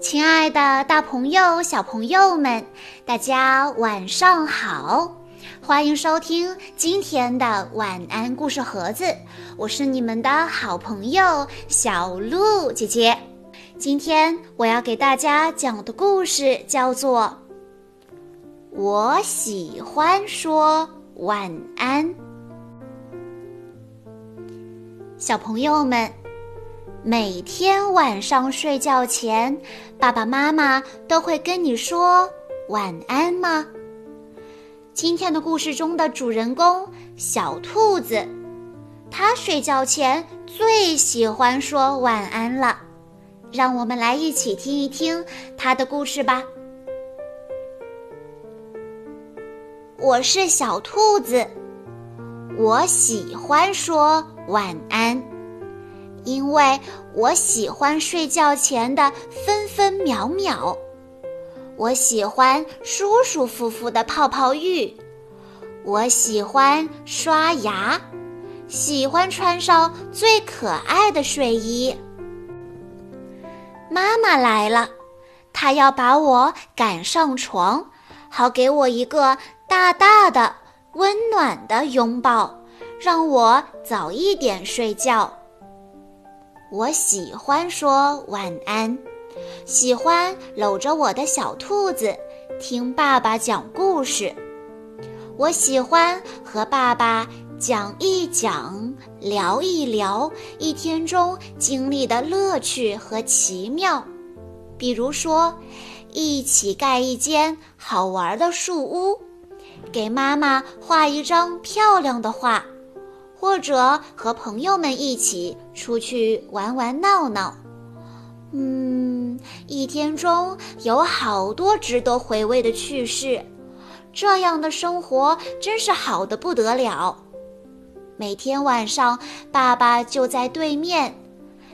亲爱的，大朋友、小朋友们，大家晚上好！欢迎收听今天的晚安故事盒子，我是你们的好朋友小鹿姐姐。今天我要给大家讲的故事叫做《我喜欢说晚安》。小朋友们。每天晚上睡觉前，爸爸妈妈都会跟你说晚安吗？今天的故事中的主人公小兔子，它睡觉前最喜欢说晚安了。让我们来一起听一听它的故事吧。我是小兔子，我喜欢说晚安。因为我喜欢睡觉前的分分秒秒，我喜欢舒舒服服的泡泡浴，我喜欢刷牙，喜欢穿上最可爱的睡衣。妈妈来了，她要把我赶上床，好给我一个大大的、温暖的拥抱，让我早一点睡觉。我喜欢说晚安，喜欢搂着我的小兔子，听爸爸讲故事。我喜欢和爸爸讲一讲，聊一聊一天中经历的乐趣和奇妙，比如说，一起盖一间好玩的树屋，给妈妈画一张漂亮的画。或者和朋友们一起出去玩玩闹闹，嗯，一天中有好多值得回味的趣事，这样的生活真是好的不得了。每天晚上，爸爸就在对面，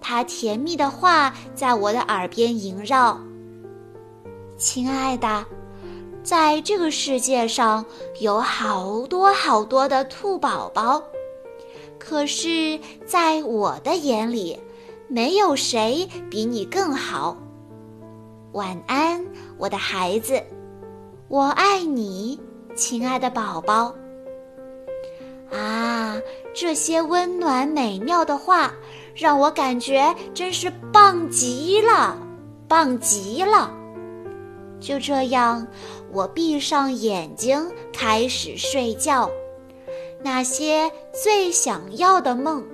他甜蜜的话在我的耳边萦绕。亲爱的，在这个世界上有好多好多的兔宝宝。可是，在我的眼里，没有谁比你更好。晚安，我的孩子，我爱你，亲爱的宝宝。啊，这些温暖美妙的话，让我感觉真是棒极了，棒极了。就这样，我闭上眼睛，开始睡觉。那些最想要的梦，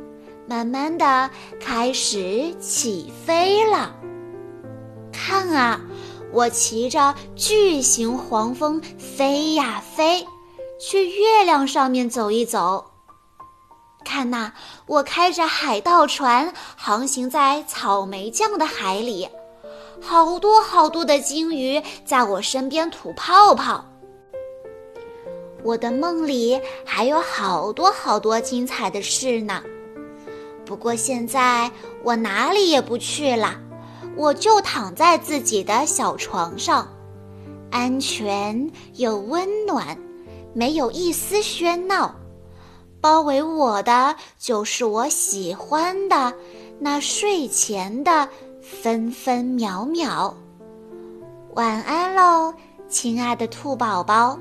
慢慢的开始起飞了。看啊，我骑着巨型黄蜂飞呀飞，去月亮上面走一走。看呐，我开着海盗船航行在草莓酱的海里，好多好多的鲸鱼在我身边吐泡泡。我的梦里还有好多好多精彩的事呢，不过现在我哪里也不去了，我就躺在自己的小床上，安全又温暖，没有一丝喧闹，包围我的就是我喜欢的那睡前的分分秒秒。晚安喽，亲爱的兔宝宝。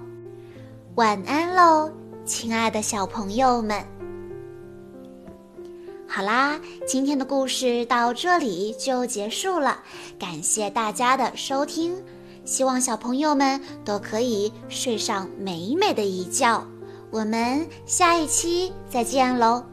晚安喽，亲爱的小朋友们。好啦，今天的故事到这里就结束了，感谢大家的收听，希望小朋友们都可以睡上美美的一觉。我们下一期再见喽。